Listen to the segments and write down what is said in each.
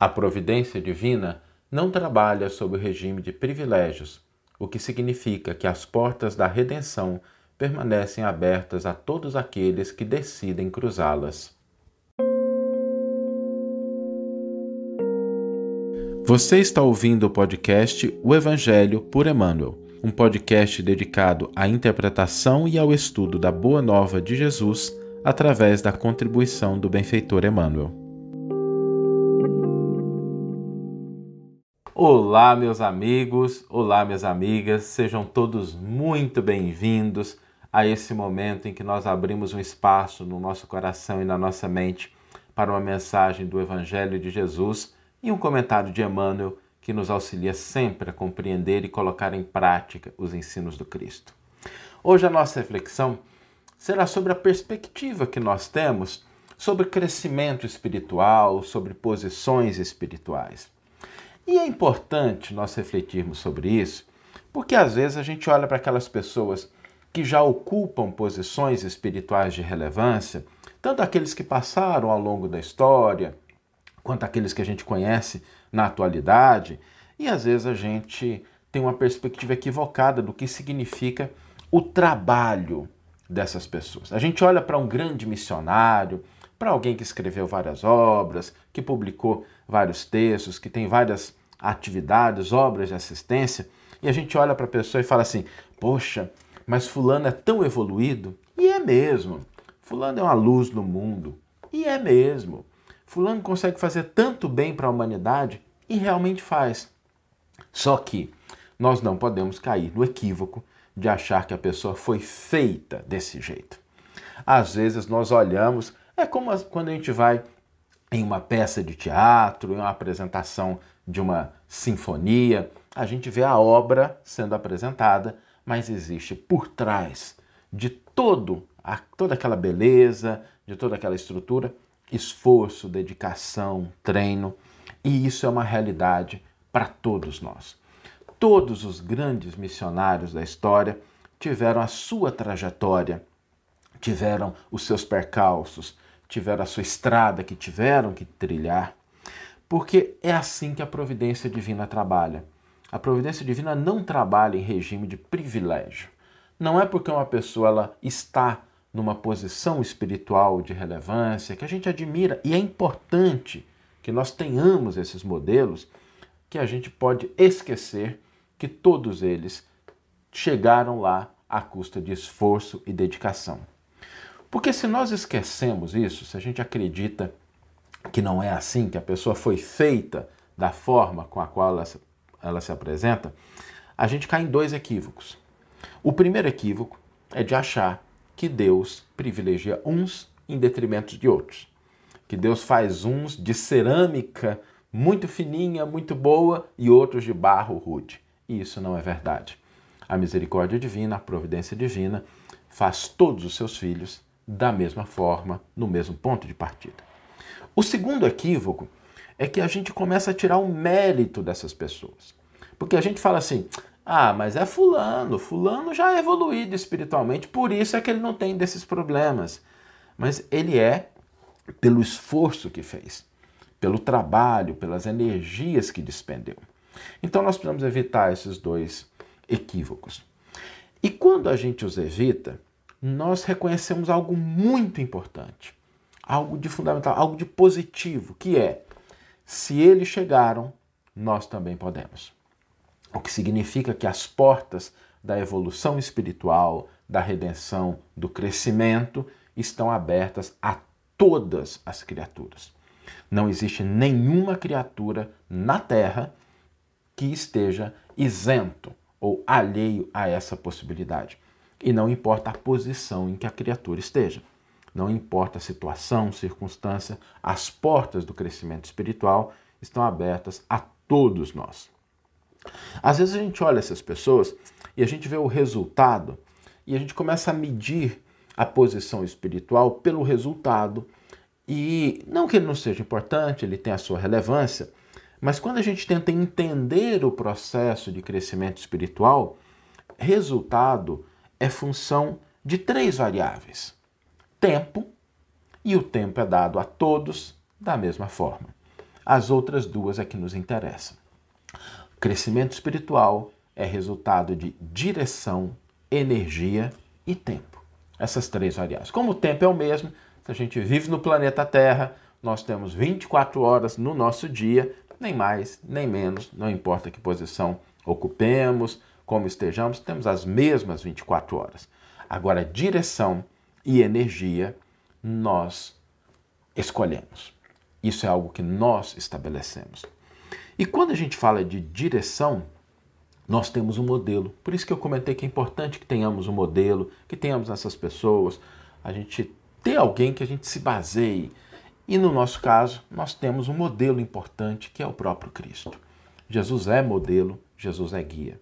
A providência divina não trabalha sob o regime de privilégios, o que significa que as portas da redenção permanecem abertas a todos aqueles que decidem cruzá-las. Você está ouvindo o podcast O Evangelho por Emmanuel, um podcast dedicado à interpretação e ao estudo da Boa Nova de Jesus através da contribuição do benfeitor Emmanuel. Olá, meus amigos, olá, minhas amigas, sejam todos muito bem-vindos a esse momento em que nós abrimos um espaço no nosso coração e na nossa mente para uma mensagem do Evangelho de Jesus e um comentário de Emmanuel que nos auxilia sempre a compreender e colocar em prática os ensinos do Cristo. Hoje a nossa reflexão será sobre a perspectiva que nós temos sobre crescimento espiritual, sobre posições espirituais. E é importante nós refletirmos sobre isso, porque às vezes a gente olha para aquelas pessoas que já ocupam posições espirituais de relevância, tanto aqueles que passaram ao longo da história, quanto aqueles que a gente conhece na atualidade, e às vezes a gente tem uma perspectiva equivocada do que significa o trabalho dessas pessoas. A gente olha para um grande missionário, para alguém que escreveu várias obras, que publicou vários textos, que tem várias atividades, obras de assistência, e a gente olha para a pessoa e fala assim: Poxa, mas Fulano é tão evoluído. E é mesmo. Fulano é uma luz no mundo. E é mesmo. Fulano consegue fazer tanto bem para a humanidade e realmente faz. Só que nós não podemos cair no equívoco de achar que a pessoa foi feita desse jeito. Às vezes nós olhamos, é como quando a gente vai em uma peça de teatro, em uma apresentação de uma sinfonia, a gente vê a obra sendo apresentada, mas existe por trás de todo a, toda aquela beleza, de toda aquela estrutura, esforço, dedicação, treino, e isso é uma realidade para todos nós. Todos os grandes missionários da história tiveram a sua trajetória, tiveram os seus percalços, tiveram a sua estrada que tiveram que trilhar, porque é assim que a providência divina trabalha. A providência divina não trabalha em regime de privilégio. Não é porque uma pessoa ela está numa posição espiritual de relevância que a gente admira e é importante que nós tenhamos esses modelos que a gente pode esquecer que todos eles chegaram lá à custa de esforço e dedicação. Porque se nós esquecemos isso, se a gente acredita que não é assim, que a pessoa foi feita da forma com a qual ela se, ela se apresenta, a gente cai em dois equívocos. O primeiro equívoco é de achar que Deus privilegia uns em detrimento de outros. Que Deus faz uns de cerâmica muito fininha, muito boa e outros de barro rude. E isso não é verdade. A misericórdia divina, a providência divina, faz todos os seus filhos da mesma forma, no mesmo ponto de partida. O segundo equívoco é que a gente começa a tirar o mérito dessas pessoas. Porque a gente fala assim: ah, mas é Fulano, Fulano já é evoluído espiritualmente, por isso é que ele não tem desses problemas. Mas ele é pelo esforço que fez, pelo trabalho, pelas energias que despendeu. Então nós precisamos evitar esses dois equívocos. E quando a gente os evita, nós reconhecemos algo muito importante, algo de fundamental, algo de positivo, que é: se eles chegaram, nós também podemos. O que significa que as portas da evolução espiritual, da redenção, do crescimento estão abertas a todas as criaturas. Não existe nenhuma criatura na Terra que esteja isento ou alheio a essa possibilidade. E não importa a posição em que a criatura esteja. Não importa a situação, circunstância, as portas do crescimento espiritual estão abertas a todos nós. Às vezes a gente olha essas pessoas e a gente vê o resultado e a gente começa a medir a posição espiritual pelo resultado. E não que ele não seja importante, ele tem a sua relevância, mas quando a gente tenta entender o processo de crescimento espiritual, resultado é função de três variáveis: tempo, e o tempo é dado a todos da mesma forma. As outras duas é que nos interessam. Crescimento espiritual é resultado de direção, energia e tempo. Essas três variáveis. Como o tempo é o mesmo, se a gente vive no planeta Terra, nós temos 24 horas no nosso dia, nem mais, nem menos, não importa que posição ocupemos, como estejamos, temos as mesmas 24 horas. Agora, direção e energia nós escolhemos. Isso é algo que nós estabelecemos. E quando a gente fala de direção, nós temos um modelo. Por isso que eu comentei que é importante que tenhamos um modelo, que tenhamos essas pessoas, a gente ter alguém que a gente se baseie. E no nosso caso, nós temos um modelo importante que é o próprio Cristo. Jesus é modelo, Jesus é guia.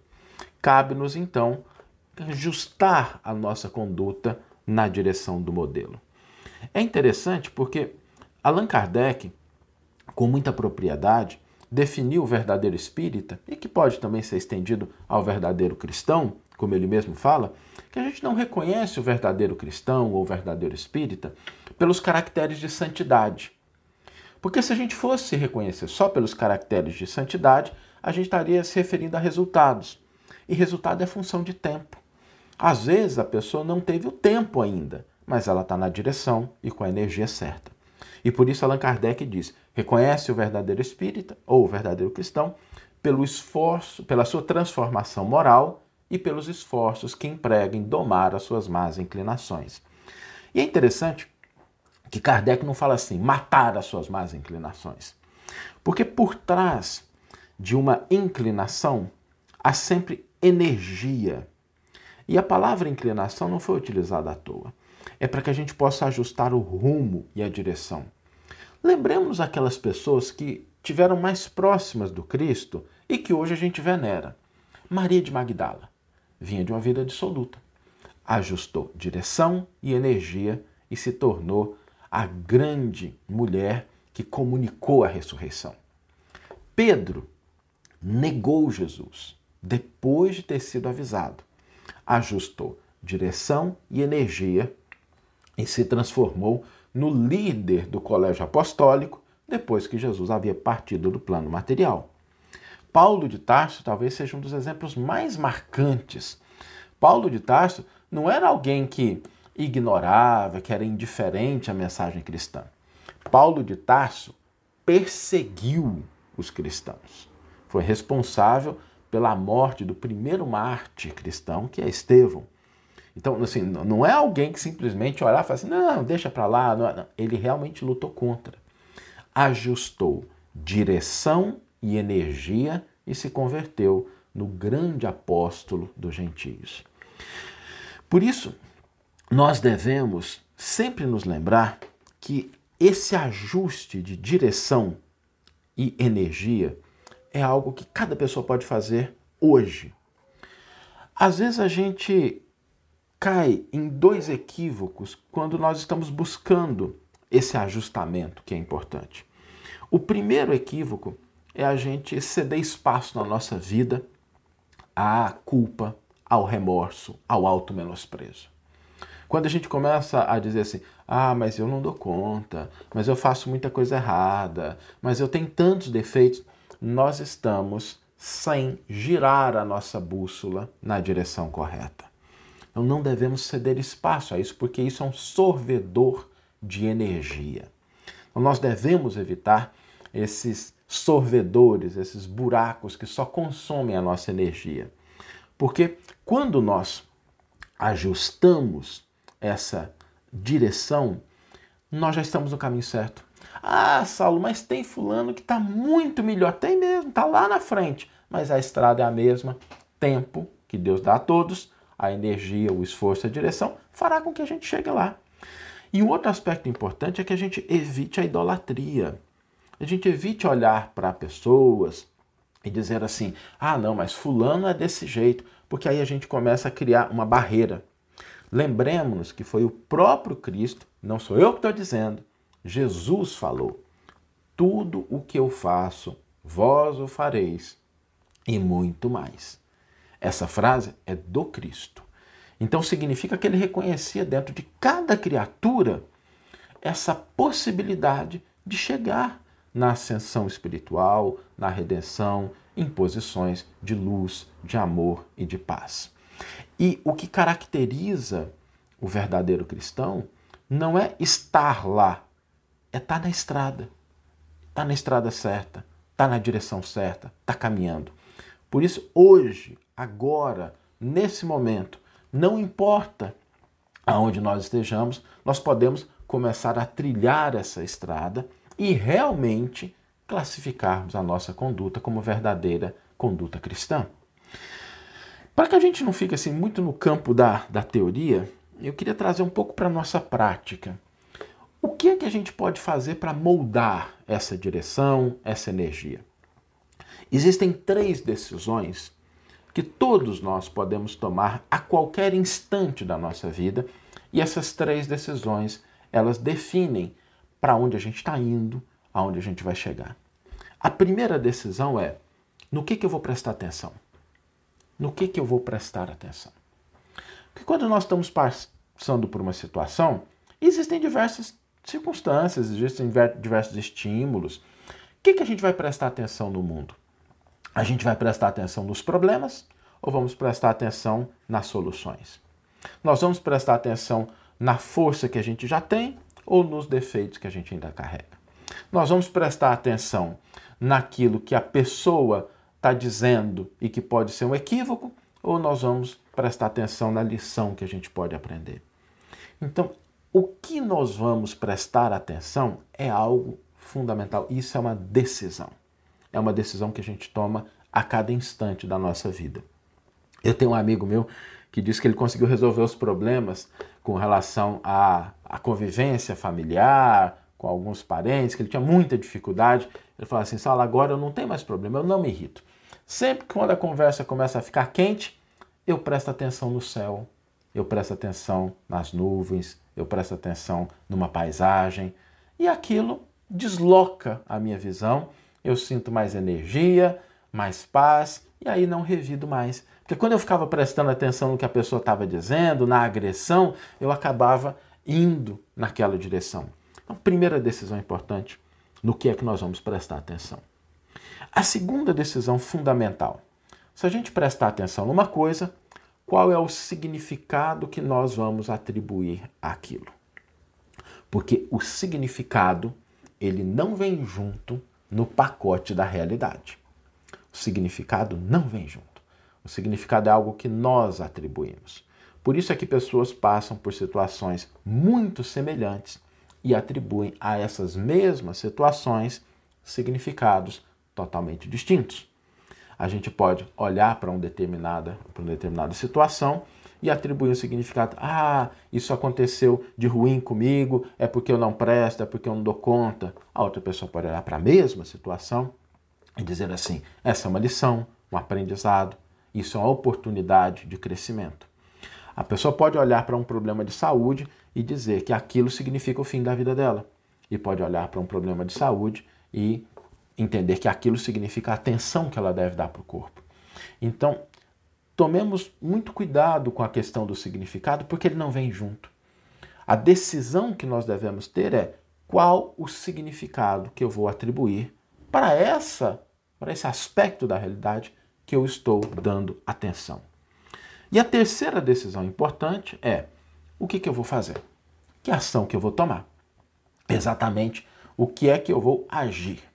Cabe-nos então ajustar a nossa conduta na direção do modelo. É interessante porque Allan Kardec, com muita propriedade, definiu o verdadeiro espírita, e que pode também ser estendido ao verdadeiro cristão, como ele mesmo fala, que a gente não reconhece o verdadeiro cristão ou o verdadeiro espírita pelos caracteres de santidade. Porque se a gente fosse reconhecer só pelos caracteres de santidade, a gente estaria se referindo a resultados. E resultado é função de tempo. Às vezes a pessoa não teve o tempo ainda, mas ela está na direção e com a energia certa. E por isso Allan Kardec diz: reconhece o verdadeiro espírita ou o verdadeiro cristão pelo esforço, pela sua transformação moral e pelos esforços que emprega em domar as suas más inclinações. E é interessante que Kardec não fala assim, matar as suas más inclinações. Porque por trás de uma inclinação há sempre energia. E a palavra inclinação não foi utilizada à toa é para que a gente possa ajustar o rumo e a direção. Lembremos aquelas pessoas que tiveram mais próximas do Cristo e que hoje a gente venera. Maria de Magdala vinha de uma vida dissoluta, ajustou direção e energia e se tornou a grande mulher que comunicou a ressurreição. Pedro negou Jesus depois de ter sido avisado, ajustou direção e energia e se transformou no líder do colégio apostólico depois que Jesus havia partido do plano material. Paulo de Tarso talvez seja um dos exemplos mais marcantes. Paulo de Tarso não era alguém que ignorava, que era indiferente à mensagem cristã. Paulo de Tarso perseguiu os cristãos. Foi responsável pela morte do primeiro mártir cristão, que é Estevão. Então, assim, não é alguém que simplesmente olhar e falar assim, não, deixa para lá. Não, não. Ele realmente lutou contra. Ajustou direção e energia e se converteu no grande apóstolo dos gentios. Por isso, nós devemos sempre nos lembrar que esse ajuste de direção e energia é algo que cada pessoa pode fazer hoje. Às vezes a gente cai em dois equívocos quando nós estamos buscando esse ajustamento que é importante. O primeiro equívoco é a gente ceder espaço na nossa vida à culpa, ao remorso, ao auto-menosprezo. Quando a gente começa a dizer assim, ah, mas eu não dou conta, mas eu faço muita coisa errada, mas eu tenho tantos defeitos, nós estamos sem girar a nossa bússola na direção correta. Então não devemos ceder espaço a isso, porque isso é um sorvedor de energia. Então nós devemos evitar esses sorvedores, esses buracos que só consomem a nossa energia. Porque quando nós ajustamos essa direção, nós já estamos no caminho certo. Ah, Saulo, mas tem fulano que está muito melhor. Tem mesmo, está lá na frente. Mas a estrada é a mesma. Tempo que Deus dá a todos, a energia, o esforço, a direção, fará com que a gente chegue lá. E um outro aspecto importante é que a gente evite a idolatria. A gente evite olhar para pessoas e dizer assim: ah, não, mas Fulano é desse jeito, porque aí a gente começa a criar uma barreira. Lembremos-nos que foi o próprio Cristo, não sou eu que estou dizendo, Jesus falou: tudo o que eu faço, vós o fareis, e muito mais. Essa frase é do Cristo. Então significa que ele reconhecia dentro de cada criatura essa possibilidade de chegar na ascensão espiritual, na redenção, em posições de luz, de amor e de paz. E o que caracteriza o verdadeiro cristão não é estar lá, é estar na estrada. Está na estrada certa, está na direção certa, está caminhando. Por isso, hoje, agora, nesse momento, não importa aonde nós estejamos, nós podemos começar a trilhar essa estrada e realmente classificarmos a nossa conduta como verdadeira conduta cristã. Para que a gente não fique assim muito no campo da, da teoria, eu queria trazer um pouco para a nossa prática. O que é que a gente pode fazer para moldar essa direção, essa energia? Existem três decisões que todos nós podemos tomar a qualquer instante da nossa vida, e essas três decisões, elas definem para onde a gente está indo, aonde a gente vai chegar. A primeira decisão é no que, que eu vou prestar atenção? No que, que eu vou prestar atenção? Porque quando nós estamos passando por uma situação, existem diversas circunstâncias, existem diversos estímulos. O que, que a gente vai prestar atenção no mundo? A gente vai prestar atenção nos problemas ou vamos prestar atenção nas soluções? Nós vamos prestar atenção na força que a gente já tem ou nos defeitos que a gente ainda carrega? Nós vamos prestar atenção naquilo que a pessoa está dizendo e que pode ser um equívoco ou nós vamos prestar atenção na lição que a gente pode aprender? Então, o que nós vamos prestar atenção é algo fundamental. Isso é uma decisão é uma decisão que a gente toma a cada instante da nossa vida. Eu tenho um amigo meu que diz que ele conseguiu resolver os problemas com relação à, à convivência familiar, com alguns parentes, que ele tinha muita dificuldade. Ele falou assim: Sala, agora eu não tenho mais problema, eu não me irrito. Sempre que quando a conversa começa a ficar quente, eu presto atenção no céu, eu presto atenção nas nuvens, eu presto atenção numa paisagem, e aquilo desloca a minha visão eu sinto mais energia, mais paz e aí não revido mais. Porque quando eu ficava prestando atenção no que a pessoa estava dizendo, na agressão, eu acabava indo naquela direção. Então, primeira decisão importante, no que é que nós vamos prestar atenção. A segunda decisão fundamental, se a gente prestar atenção numa coisa, qual é o significado que nós vamos atribuir àquilo? Porque o significado, ele não vem junto no pacote da realidade. O significado não vem junto. O significado é algo que nós atribuímos. Por isso é que pessoas passam por situações muito semelhantes e atribuem a essas mesmas situações significados totalmente distintos. A gente pode olhar para, um determinada, para uma determinada situação e atribuir um significado. Ah, isso aconteceu de ruim comigo, é porque eu não presto, é porque eu não dou conta. A outra pessoa pode olhar para a mesma situação e dizer assim: essa é uma lição, um aprendizado, isso é uma oportunidade de crescimento. A pessoa pode olhar para um problema de saúde e dizer que aquilo significa o fim da vida dela. E pode olhar para um problema de saúde e entender que aquilo significa a atenção que ela deve dar para o corpo. Então, tomemos muito cuidado com a questão do significado, porque ele não vem junto. A decisão que nós devemos ter é qual o significado que eu vou atribuir para essa, para esse aspecto da realidade que eu estou dando atenção. E a terceira decisão importante é o que, que eu vou fazer? Que ação que eu vou tomar? Exatamente o que é que eu vou agir.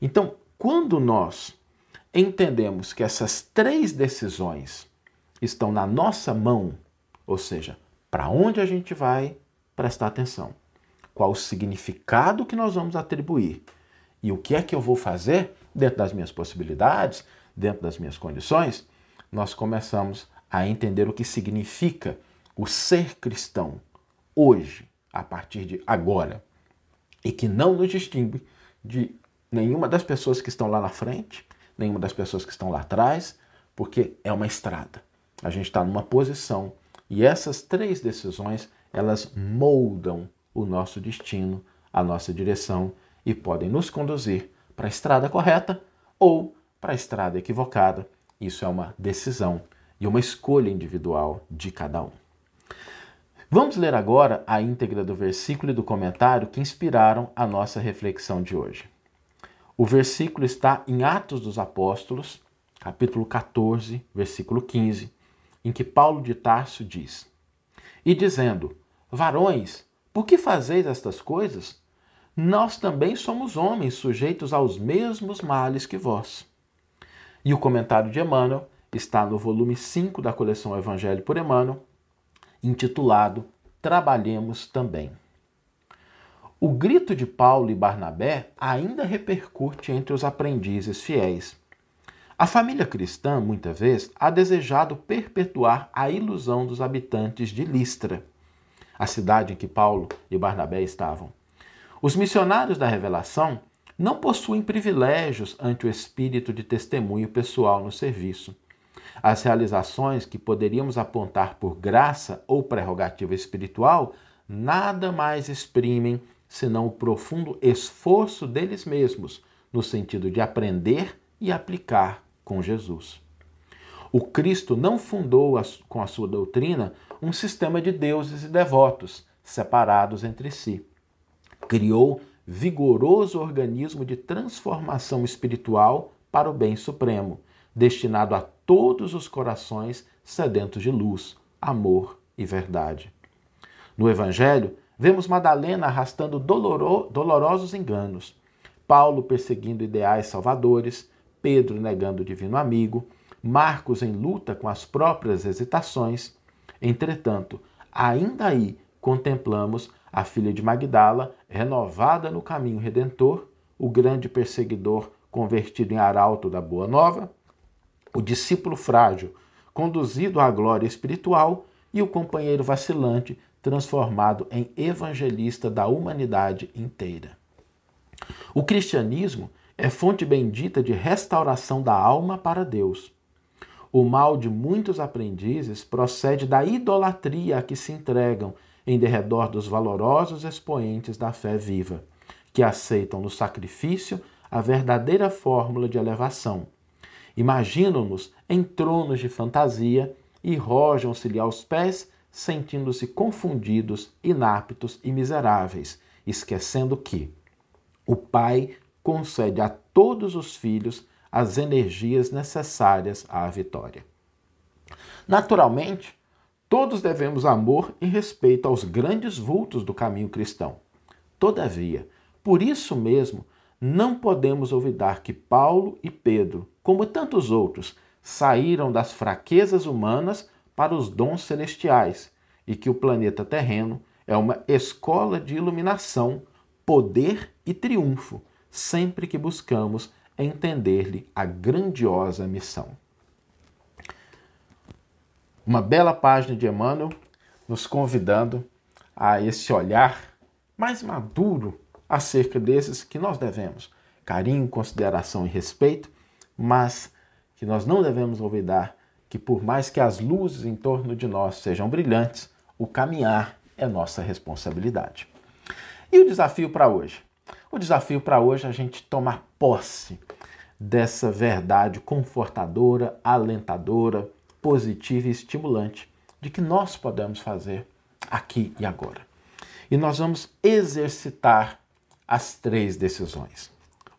Então, quando nós entendemos que essas três decisões estão na nossa mão, ou seja, para onde a gente vai prestar atenção, qual o significado que nós vamos atribuir e o que é que eu vou fazer dentro das minhas possibilidades, dentro das minhas condições, nós começamos a entender o que significa o ser cristão hoje, a partir de agora, e que não nos distingue de nenhuma das pessoas que estão lá na frente, nenhuma das pessoas que estão lá atrás, porque é uma estrada. A gente está numa posição e essas três decisões elas moldam o nosso destino, a nossa direção e podem nos conduzir para a estrada correta ou para a estrada equivocada. Isso é uma decisão e uma escolha individual de cada um. Vamos ler agora a íntegra do versículo e do comentário que inspiraram a nossa reflexão de hoje. O versículo está em Atos dos Apóstolos, capítulo 14, versículo 15, em que Paulo de Tarso diz: E dizendo: Varões, por que fazeis estas coisas? Nós também somos homens sujeitos aos mesmos males que vós. E o comentário de Emmanuel está no volume 5 da coleção Evangelho por Emmanuel, intitulado Trabalhemos também. O grito de Paulo e Barnabé ainda repercute entre os aprendizes fiéis. A família cristã, muitas vezes, ha desejado perpetuar a ilusão dos habitantes de Listra, a cidade em que Paulo e Barnabé estavam. Os missionários da revelação não possuem privilégios ante o espírito de testemunho pessoal no serviço. As realizações que poderíamos apontar por graça ou prerrogativa espiritual nada mais exprimem senão o profundo esforço deles mesmos no sentido de aprender e aplicar com Jesus. O Cristo não fundou com a sua doutrina um sistema de deuses e devotos separados entre si. Criou vigoroso organismo de transformação espiritual para o bem supremo, destinado a todos os corações sedentos de luz, amor e verdade. No Evangelho, Vemos Madalena arrastando doloro, dolorosos enganos, Paulo perseguindo ideais salvadores, Pedro negando o divino amigo, Marcos em luta com as próprias hesitações. Entretanto, ainda aí contemplamos a filha de Magdala renovada no caminho redentor, o grande perseguidor convertido em arauto da boa nova, o discípulo frágil conduzido à glória espiritual e o companheiro vacilante transformado em evangelista da humanidade inteira. O cristianismo é fonte bendita de restauração da alma para Deus. O mal de muitos aprendizes procede da idolatria a que se entregam em derredor dos valorosos expoentes da fé viva, que aceitam no sacrifício a verdadeira fórmula de elevação. Imaginam-nos em tronos de fantasia e rojam-se-lhe aos pés sentindo-se confundidos, inaptos e miseráveis, esquecendo que o Pai concede a todos os filhos as energias necessárias à vitória. Naturalmente, todos devemos amor e respeito aos grandes vultos do caminho cristão. Todavia, por isso mesmo, não podemos olvidar que Paulo e Pedro, como tantos outros, saíram das fraquezas humanas para os dons celestiais e que o planeta terreno é uma escola de iluminação, poder e triunfo, sempre que buscamos entender-lhe a grandiosa missão. Uma bela página de Emmanuel nos convidando a esse olhar mais maduro acerca desses que nós devemos carinho, consideração e respeito, mas que nós não devemos olvidar que, por mais que as luzes em torno de nós sejam brilhantes, o caminhar é nossa responsabilidade. E o desafio para hoje? O desafio para hoje é a gente tomar posse dessa verdade confortadora, alentadora, positiva e estimulante de que nós podemos fazer aqui e agora. E nós vamos exercitar as três decisões.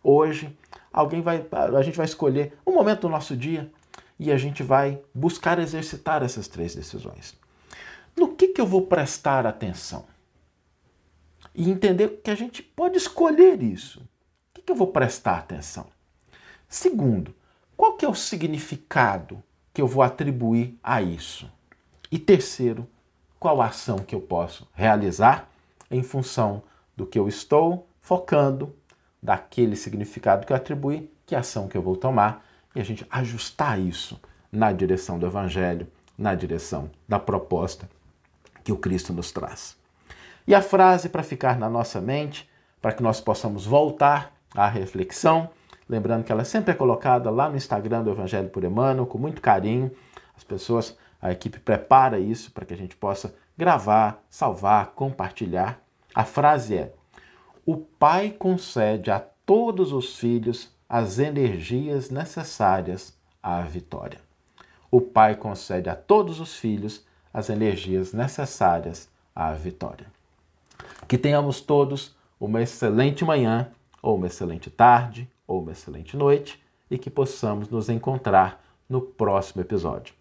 Hoje, alguém vai, a gente vai escolher um momento do nosso dia e a gente vai buscar exercitar essas três decisões. No que, que eu vou prestar atenção? E entender que a gente pode escolher isso. O que, que eu vou prestar atenção? Segundo, qual que é o significado que eu vou atribuir a isso? E terceiro, qual ação que eu posso realizar em função do que eu estou focando, daquele significado que eu atribuí, que ação que eu vou tomar e a gente ajustar isso na direção do Evangelho, na direção da proposta que o Cristo nos traz. E a frase para ficar na nossa mente, para que nós possamos voltar à reflexão, lembrando que ela sempre é colocada lá no Instagram do Evangelho por Emmanuel, com muito carinho. As pessoas, a equipe prepara isso para que a gente possa gravar, salvar, compartilhar. A frase é: O Pai concede a todos os filhos as energias necessárias à vitória. O Pai concede a todos os filhos as energias necessárias à vitória. Que tenhamos todos uma excelente manhã, ou uma excelente tarde, ou uma excelente noite e que possamos nos encontrar no próximo episódio.